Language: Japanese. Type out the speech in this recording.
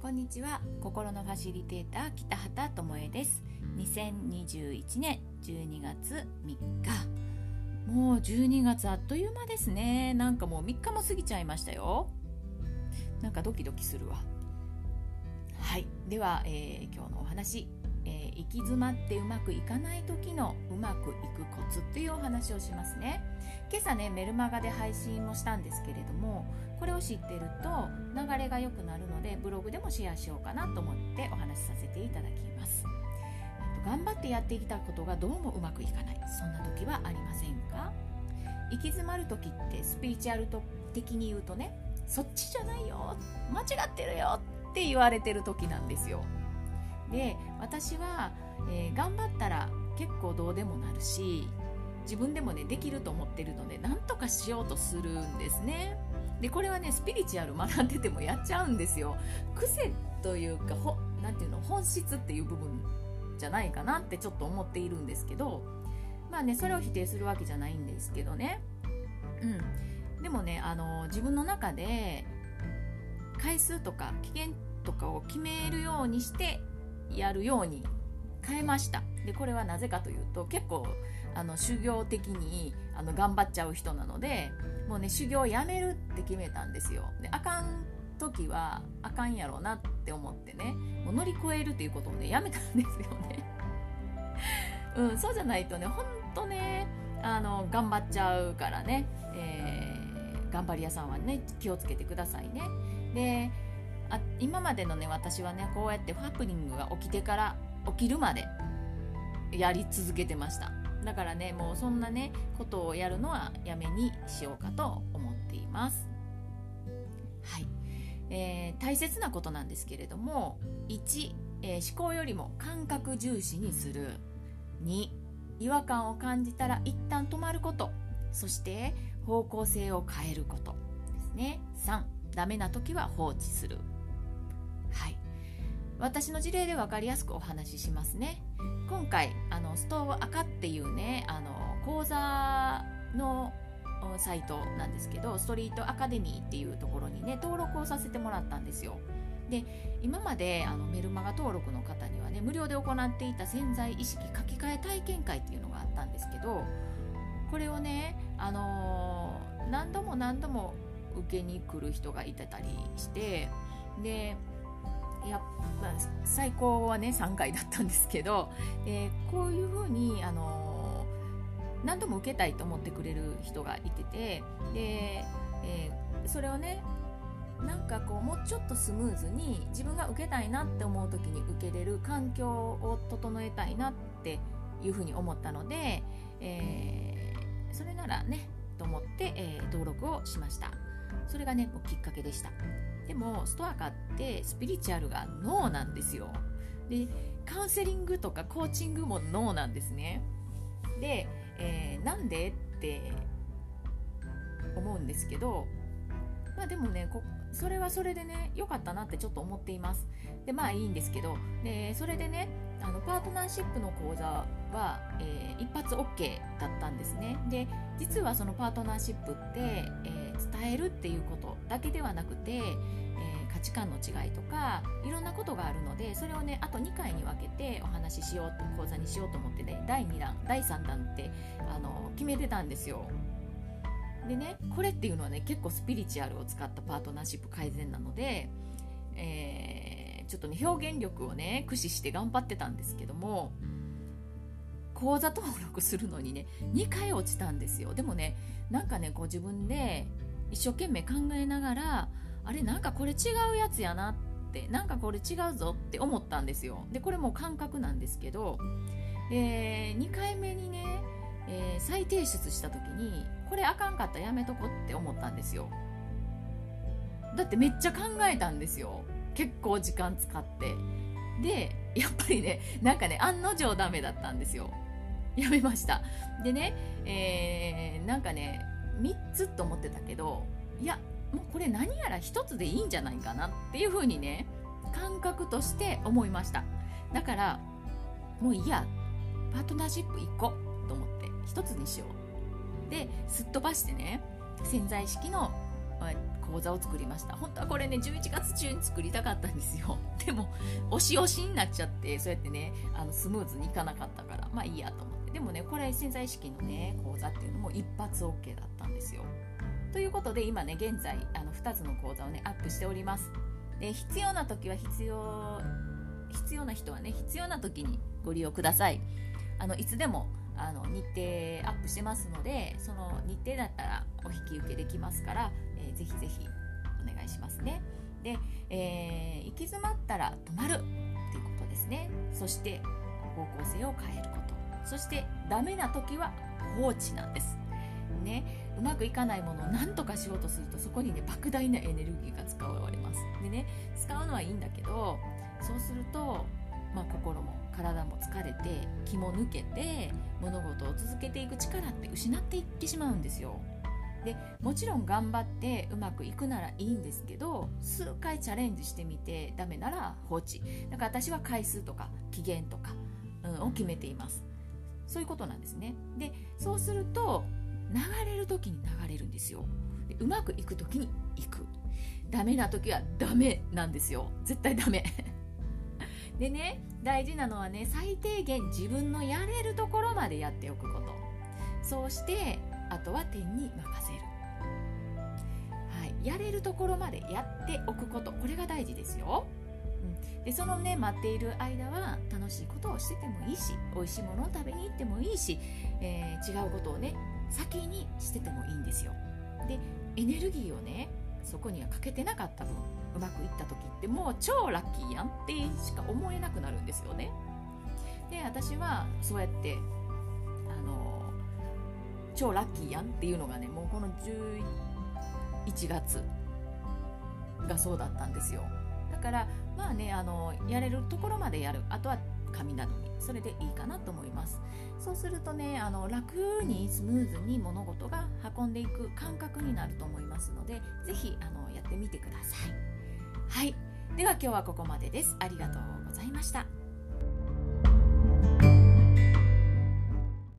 こんにちは。心のファシリテーター北畑智恵です。2021年12月3日。もう12月あっという間ですね。なんかもう3日も過ぎちゃいましたよ。なんかドキドキするわ。はい。では、えー、今日のお話、ー、行き詰まってうまくいかない時のうまくいくコツっていうお話をしますね。今朝ねメルマガで配信もしたんですけれどもこれを知ってると流れが良くなるのでブログでもシェアしようかなと思ってお話しさせていただきます。頑張ってやってきたことがどうもうまくいかない。そんな時はありませんか？行き詰まる時ってスピリチュアル的に言うとねそっちじゃないよ。間違ってるよ。って言われてる時なんですよ。で私は、えー、頑張ったら結構どうでもなるし自分でもねできると思ってるので何とかしようとするんですね。でこれはねスピリチュアル学んでてもやっちゃうんですよ。癖というかほなていうの本質っていう部分じゃないかなってちょっと思っているんですけどまあねそれを否定するわけじゃないんですけどね。うん。でもねあの自分の中で回数とか期限とかを決めるようにしてやるように変えました。でこれはなぜかというと結構あの修行的にあの頑張っちゃう人なのでもうね修行やめるって決めたんですよ。であかん時はあかんやろうなって思ってねもう乗り越えるっていうことをねやめたんですよね。うんそうじゃないとねほんとねあの頑張っちゃうからね、えー、頑張り屋さんはね気をつけてくださいね。であ今までのね私はねこうやってハプニングが起きてから起きるまでやり続けてました。だからねもうそんなねことをやるのはやめにしようかと思っています。はい、えー、大切なことなんですけれども1、えー、思考よりも感覚重視にする。2違和感を感じたら一旦止まること。そして方向性を変えることですね。3ダメな時は放置する。私の事例で分かりやすくお話ししますね。今回あのストーブ赤っていうねあの講座のサイトなんですけどストリートアカデミーっていうところにね登録をさせてもらったんですよ。で今まであのメルマガ登録の方にはね無料で行っていた潜在意識書き換え体験会っていうのがあったんですけどこれをね、あのー、何度も何度も受けに来る人がいてたりしてでやまあ、最高はね3回だったんですけど、えー、こういうふうに、あのー、何度も受けたいと思ってくれる人がいててで、えー、それをねなんかこうもうちょっとスムーズに自分が受けたいなって思う時に受けれる環境を整えたいなっていうふうに思ったので、え、それならねと思って、え、登録をしました。それがねもうきっかけでした。でもストアカってスピリチュアルがノーなんですよ。でカウンセリングとかコーチングもノーなんですね。で、えー、なんでって思うんですけどまあでもねこそれはそれでね良かったなってちょっと思っています。でまあいいんですけどでそれでねあのパートナーシップの講座は、えー、一発 OK だったんですね。で実はそのパートナーシップって、えー、伝えるっていうことだけではなくてえー価値観の違いとかいろんなことがあるのでそれをねあと2回に分けてお話ししようと講座にしようと思ってね第2弾第3弾ってあの決めてたんですよ。でねこれっていうのはね結構スピリチュアルを使ったパートナーシップ改善なので、えー、ちょっとね表現力をね駆使して頑張ってたんですけども講座登録するのにね2回落ちたんですよ。でもねなんかねこう自分で一生懸命考えながらあれなんかこれ違うやつやなってなんかこれ違うぞって思ったんですよ。でこれも感覚なんですけど、えー、2回目にね、えー、再提出した時にこれあかんかったやめとこって思ったんですよ。だってめっちゃ考えたんですよ。結構時間使って。でやっぱりねなんかね案の定ダメだったんですよ。やめました。でね、えー、なんかね3つと思ってたけどいやもうこれ何やら一つでいいんじゃないかなっていう風にね感覚として思いました。だからもういいやパートナーシップ1個と思って一つにしよう。ですっ飛ばしてね潜在意識の講座を作りました。本当はこれね11月中に作りたかったんですよ。でも押し押しになっちゃってそうやってねあのスムーズにいかなかったからまあいいやと思って。でもねこれ潜在意識のね講座っていうのも一発 OK だったんですよ。ということで今ね現在あの2つの講座をねアップしております。で必要な時は必要必要な人はね必要な時にご利用ください。あのいつでもあの日程アップしてますのでその日程だったらお引き受けできますから、えー、ぜひぜひお願いしますね。で、えー、行き詰まったら止まるっていうことですね。そして方向性を変えること。そしてダメな時は放置なんです。ね。うまくいかないものを何とかしようとするとそこにね莫大なエネルギーが使われます。でね使うのはいいんだけどそうすると、まあ、心も体も疲れて気も抜けて物事を続けていく力って失っていってしまうんですよ。でもちろん頑張ってうまくいくならいいんですけど数回チャレンジしてみてダメなら放置。だから私は回数とか期限とか、うん、を決めています。そういうことなんですね。でそうすると流れる時に流れるんですよ。でうまくいく時にいく。ダメな時はダメなんですよ。絶対ダメ。でね大事なのはね最低限自分のやれるところまでやっておくこと。そうしてあとは天に任せる、はい、やれるところまでやっておくこと。これが大事ですよ、でそのね待っている間は楽しいことをしててもいいし美味しいものを食べに行ってもいいし、えー、違うことをね先にしててもいいんですよ。でエネルギーをねそこにはかけてなかった分うまくいった時ってもう超ラッキーやんってしか思えなくなるんですよね。で私はそうやってあの超ラッキーやんっていうのがねもうこの11月がそうだったんですよ。からまあねあのやれるところまでやる。あとは紙などに。それでいいかなと思います。そうするとねあの楽にスムーズに物事が運んでいく感覚になると思いますので是非あのやってみてください。はい。では今日はここまでです。ありがとうございました。